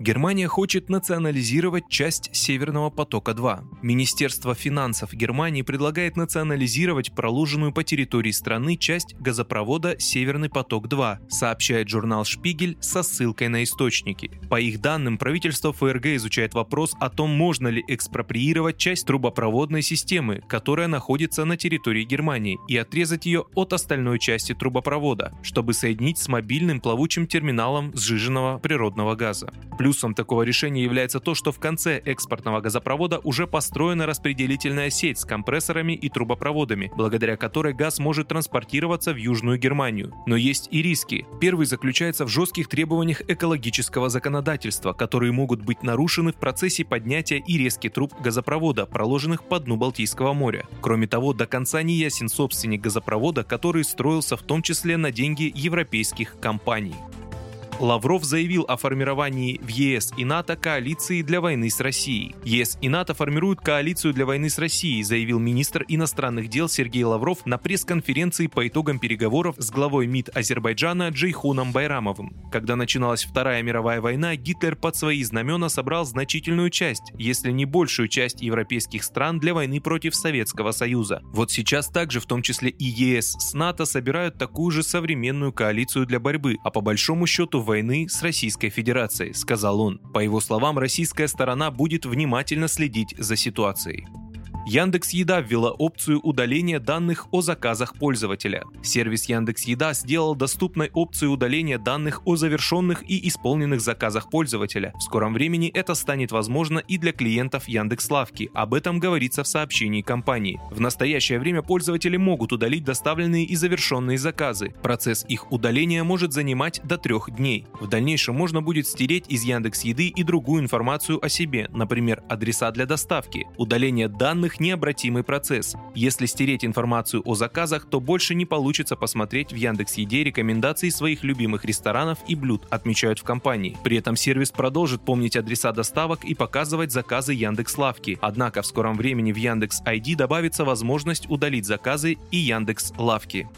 Германия хочет национализировать часть Северного потока-2. Министерство финансов Германии предлагает национализировать проложенную по территории страны часть газопровода Северный поток-2, сообщает журнал «Шпигель» со ссылкой на источники. По их данным, правительство ФРГ изучает вопрос о том, можно ли экспроприировать часть трубопроводной системы, которая находится на территории Германии, и отрезать ее от остальной части трубопровода, чтобы соединить с мобильным плавучим терминалом сжиженного природного газа. Плюсом такого решения является то, что в конце экспортного газопровода уже построена распределительная сеть с компрессорами и трубопроводами, благодаря которой газ может транспортироваться в Южную Германию. Но есть и риски. Первый заключается в жестких требованиях экологического законодательства, которые могут быть нарушены в процессе поднятия и резки труб газопровода, проложенных по дну Балтийского моря. Кроме того, до конца не ясен собственник газопровода, который строился в том числе на деньги европейских компаний. Лавров заявил о формировании в ЕС и НАТО коалиции для войны с Россией. ЕС и НАТО формируют коалицию для войны с Россией, заявил министр иностранных дел Сергей Лавров на пресс-конференции по итогам переговоров с главой МИД Азербайджана Джейхуном Байрамовым. Когда начиналась Вторая мировая война, Гитлер под свои знамена собрал значительную часть, если не большую часть европейских стран для войны против Советского Союза. Вот сейчас также, в том числе и ЕС с НАТО, собирают такую же современную коалицию для борьбы, а по большому счету войны с Российской Федерацией, сказал он. По его словам, российская сторона будет внимательно следить за ситуацией. Яндекс Еда ввела опцию удаления данных о заказах пользователя. Сервис Яндекс Еда сделал доступной опцию удаления данных о завершенных и исполненных заказах пользователя. В скором времени это станет возможно и для клиентов Яндекс Лавки. Об этом говорится в сообщении компании. В настоящее время пользователи могут удалить доставленные и завершенные заказы. Процесс их удаления может занимать до трех дней. В дальнейшем можно будет стереть из Яндекс Еды и другую информацию о себе, например, адреса для доставки. Удаление данных них необратимый процесс. Если стереть информацию о заказах, то больше не получится посмотреть в Яндекс Еде рекомендации своих любимых ресторанов и блюд, отмечают в компании. При этом сервис продолжит помнить адреса доставок и показывать заказы Яндекс Лавки. Однако в скором времени в Яндекс ID добавится возможность удалить заказы и Яндекс Лавки.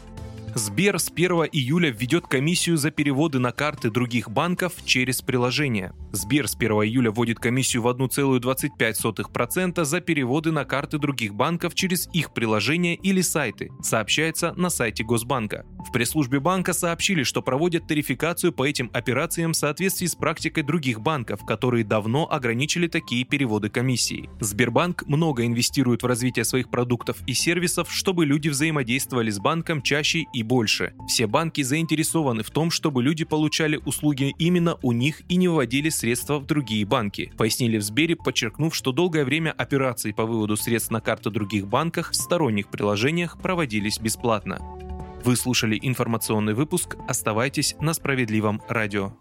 Сбер с 1 июля введет комиссию за переводы на карты других банков через приложение. Сбер с 1 июля вводит комиссию в 1,25% за переводы на карты других банков через их приложения или сайты, сообщается на сайте Госбанка. В пресс-службе банка сообщили, что проводят тарификацию по этим операциям в соответствии с практикой других банков, которые давно ограничили такие переводы комиссии. Сбербанк много инвестирует в развитие своих продуктов и сервисов, чтобы люди взаимодействовали с банком чаще и больше. Все банки заинтересованы в том, чтобы люди получали услуги именно у них и не выводили средства в другие банки, пояснили в Сбере, подчеркнув, что долгое время операции по выводу средств на карты других банках в сторонних приложениях проводились бесплатно. Вы слушали информационный выпуск. Оставайтесь на справедливом радио.